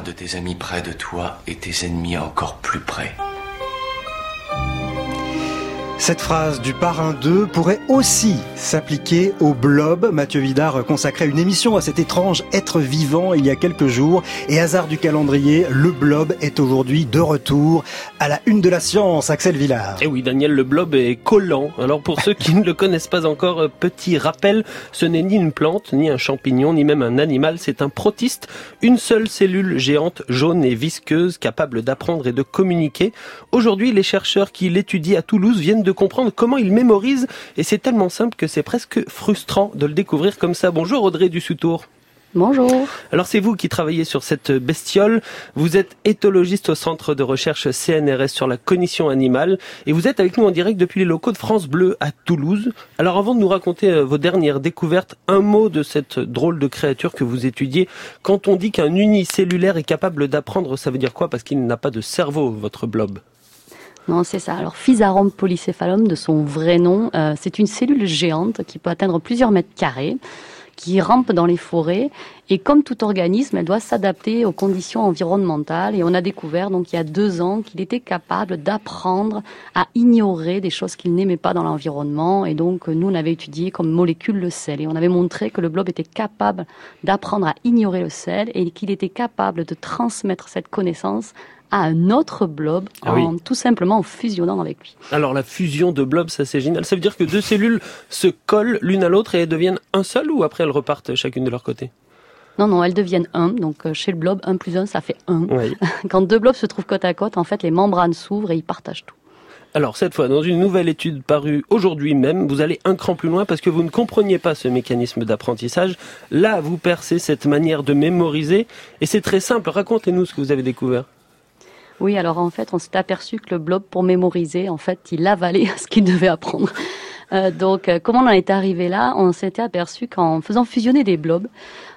Garde tes amis près de toi et tes ennemis encore plus près. Cette phrase du parrain 2 pourrait aussi s'appliquer au blob. Mathieu Vidard consacrait une émission à cet étrange être vivant il y a quelques jours. Et hasard du calendrier, le blob est aujourd'hui de retour à la une de la science. Axel Villard. Eh oui, Daniel, le blob est collant. Alors pour ceux qui ne le connaissent pas encore, petit rappel, ce n'est ni une plante, ni un champignon, ni même un animal. C'est un protiste, une seule cellule géante, jaune et visqueuse, capable d'apprendre et de communiquer. Aujourd'hui, les chercheurs qui l'étudient à Toulouse viennent de comprendre comment il mémorise. Et c'est tellement simple que c'est presque frustrant de le découvrir comme ça. Bonjour Audrey Dussoutour. Bonjour. Alors c'est vous qui travaillez sur cette bestiole. Vous êtes éthologiste au centre de recherche CNRS sur la cognition animale et vous êtes avec nous en direct depuis les locaux de France Bleu à Toulouse. Alors avant de nous raconter euh, vos dernières découvertes, un mot de cette drôle de créature que vous étudiez. Quand on dit qu'un unicellulaire est capable d'apprendre, ça veut dire quoi? Parce qu'il n'a pas de cerveau, votre blob. Non, c'est ça. Alors, Physarum polycéphalum, de son vrai nom, euh, c'est une cellule géante qui peut atteindre plusieurs mètres carrés, qui rampe dans les forêts. Et comme tout organisme, elle doit s'adapter aux conditions environnementales. Et on a découvert, donc, il y a deux ans, qu'il était capable d'apprendre à ignorer des choses qu'il n'aimait pas dans l'environnement. Et donc, nous, on avait étudié comme molécule le sel. Et on avait montré que le blob était capable d'apprendre à ignorer le sel et qu'il était capable de transmettre cette connaissance à un autre blob ah en tout simplement en fusionnant avec lui. Alors la fusion de blobs, ça c'est génial. Ça veut dire que deux cellules se collent l'une à l'autre et elles deviennent un seul ou après elles repartent chacune de leur côté? Non, non, elles deviennent un. Donc euh, chez le blob, un plus un, ça fait un. Quand deux blobs se trouvent côte à côte, en fait, les membranes s'ouvrent et ils partagent tout. Alors cette fois, dans une nouvelle étude parue aujourd'hui même, vous allez un cran plus loin parce que vous ne compreniez pas ce mécanisme d'apprentissage. Là, vous percez cette manière de mémoriser et c'est très simple. Racontez-nous ce que vous avez découvert. Oui, alors en fait, on s'est aperçu que le blob, pour mémoriser, en fait, il avalait ce qu'il devait apprendre. Euh, donc, euh, comment on en est arrivé là? On s'était aperçu qu'en faisant fusionner des blobs,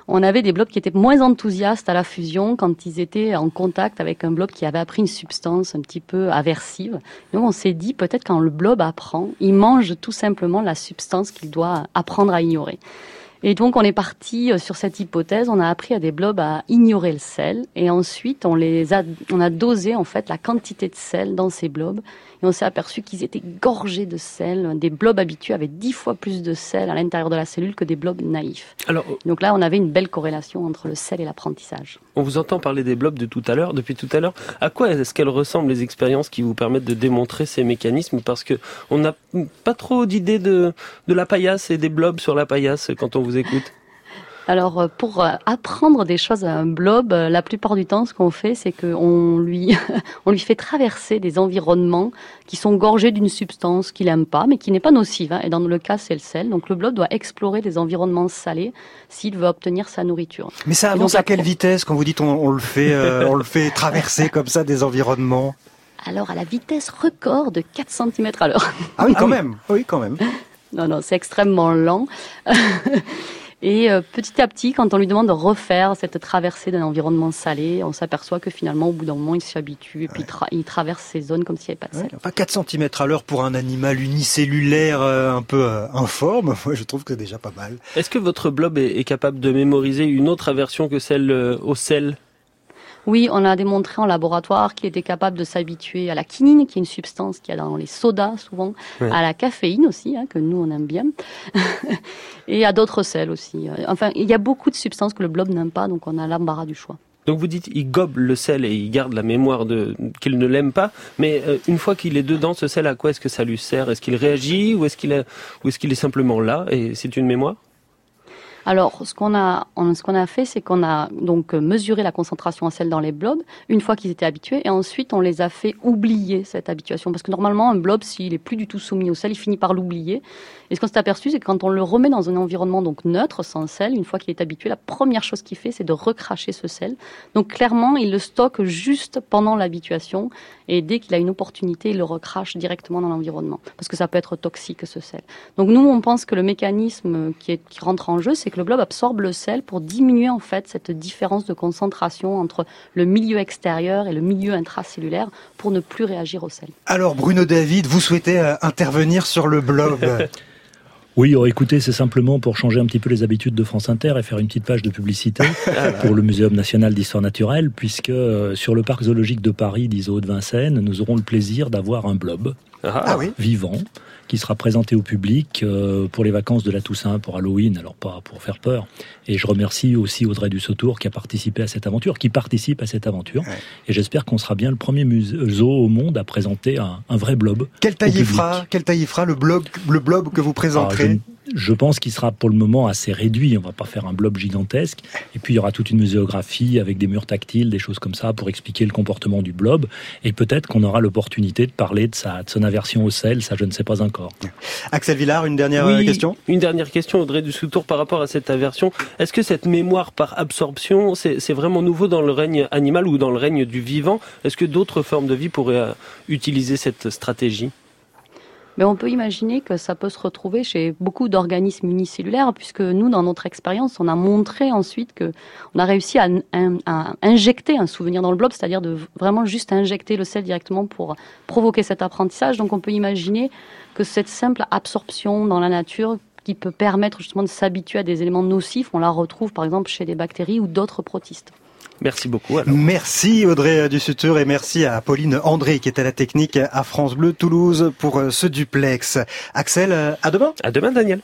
on avait des blobs qui étaient moins enthousiastes à la fusion quand ils étaient en contact avec un blob qui avait appris une substance un petit peu aversive. Donc, on s'est dit, peut-être quand le blob apprend, il mange tout simplement la substance qu'il doit apprendre à ignorer. Et donc on est parti euh, sur cette hypothèse. On a appris à des blobs à ignorer le sel, et ensuite on les a, on a dosé en fait la quantité de sel dans ces blobs et on s'est aperçu qu'ils étaient gorgés de sel. Des blobs habitués avaient dix fois plus de sel à l'intérieur de la cellule que des blobs naïfs. Alors, Donc là, on avait une belle corrélation entre le sel et l'apprentissage. On vous entend parler des blobs de tout à l'heure, depuis tout à l'heure. À quoi est-ce qu'elles ressemblent les expériences qui vous permettent de démontrer ces mécanismes? Parce que on n'a pas trop d'idées de, de la paillasse et des blobs sur la paillasse quand on vous écoute. Alors euh, pour euh, apprendre des choses à un blob, euh, la plupart du temps, ce qu'on fait, c'est qu'on lui on lui fait traverser des environnements qui sont gorgés d'une substance qu'il aime pas, mais qui n'est pas nocive. Hein. Et dans le cas, c'est le sel. Donc le blob doit explorer des environnements salés s'il veut obtenir sa nourriture. Mais ça avance à quelle vitesse quand vous dites on, le fait on le fait traverser comme ça des environnements? Alors à la vitesse record de 4 cm à l'heure. Ah oui, quand même. Oui, quand même. Non, non, c'est extrêmement lent. Et euh, petit à petit, quand on lui demande de refaire cette traversée d'un environnement salé, on s'aperçoit que finalement, au bout d'un moment, il s'y habitue et puis il traverse ces zones comme s'il n'y avait pas de sel. Enfin, 4 cm à l'heure pour un animal unicellulaire euh, un peu euh, informe, moi je trouve que c'est déjà pas mal. Est-ce que votre blob est capable de mémoriser une autre aversion que celle au sel? Oui, on a démontré en laboratoire qu'il était capable de s'habituer à la quinine, qui est une substance qu'il y a dans les sodas souvent, à la caféine aussi, hein, que nous on aime bien, et à d'autres sels aussi. Enfin, il y a beaucoup de substances que le blob n'aime pas, donc on a l'embarras du choix. Donc vous dites, il gobe le sel et il garde la mémoire de qu'il ne l'aime pas. Mais euh, une fois qu'il est dedans, ce sel, à quoi est-ce que ça lui sert? Est-ce qu'il réagit ou est-ce qu'il est, ou est-ce qu'il est simplement là et c'est une mémoire? Alors, ce qu'on a, a fait, c'est qu'on a donc mesuré la concentration en sel dans les blobs une fois qu'ils étaient habitués, et ensuite on les a fait oublier cette habituation, parce que normalement un blob, s'il est plus du tout soumis au sel, il finit par l'oublier. Et ce qu'on s'est aperçu, c'est que quand on le remet dans un environnement donc neutre, sans sel, une fois qu'il est habitué, la première chose qu'il fait, c'est de recracher ce sel. Donc clairement, il le stocke juste pendant l'habituation, et dès qu'il a une opportunité, il le recrache directement dans l'environnement, parce que ça peut être toxique ce sel. Donc nous, on pense que le mécanisme qui, qui rentre en jeu, c'est que le blob absorbe le sel pour diminuer en fait cette différence de concentration entre le milieu extérieur et le milieu intracellulaire pour ne plus réagir au sel. Alors Bruno David, vous souhaitez euh, intervenir sur le blob? Oui, oh, écoutez, c'est simplement pour changer un petit peu les habitudes de France Inter et faire une petite page de publicité pour le Muséum national d'histoire naturelle, puisque euh, sur le parc zoologique de Paris d'Iso de Vincennes, nous aurons le plaisir d'avoir un blob ah. Ah vivant qui sera présenté au public euh, pour les vacances de la Toussaint, pour Halloween, alors pas pour faire peur. Et je remercie aussi Audrey Dussautour qui a participé à cette aventure, qui participe à cette aventure. Et j'espère qu'on sera bien le premier musée au monde à présenter un, vrai blob. Quelle taille il fera Quelle taille il fera le blob, le blob que vous présenterez? Je pense qu'il sera pour le moment assez réduit. On va pas faire un blob gigantesque. Et puis il y aura toute une muséographie avec des murs tactiles, des choses comme ça pour expliquer le comportement du blob. Et peut-être qu'on aura l'opportunité de parler de, sa, de son aversion au sel. Ça, je ne sais pas encore. Axel Villard, une dernière euh, question? Une dernière question, Audrey Dussoutour, par rapport à cette aversion. Est-ce que cette mémoire par absorption, c'est vraiment nouveau dans le règne animal ou dans le règne du vivant? Est-ce que d'autres formes de vie pourraient euh, utiliser cette stratégie? Mais on peut imaginer que ça peut se retrouver chez beaucoup d'organismes unicellulaires, puisque nous, dans notre expérience, on a montré ensuite que on a réussi à, injecter un souvenir dans le blob, c'est-à-dire de vraiment juste injecter le sel directement pour provoquer cet apprentissage. Donc on peut imaginer que cette simple absorption dans la nature qui peut permettre justement de s'habituer à des éléments nocifs, on la retrouve par exemple chez des bactéries ou d'autres protistes. Merci beaucoup. Merci Audrey Dussutur et merci à Pauline André qui était à la technique à France Bleu Toulouse pour euh, ce duplex. Axel, euh, à demain. À demain Daniel.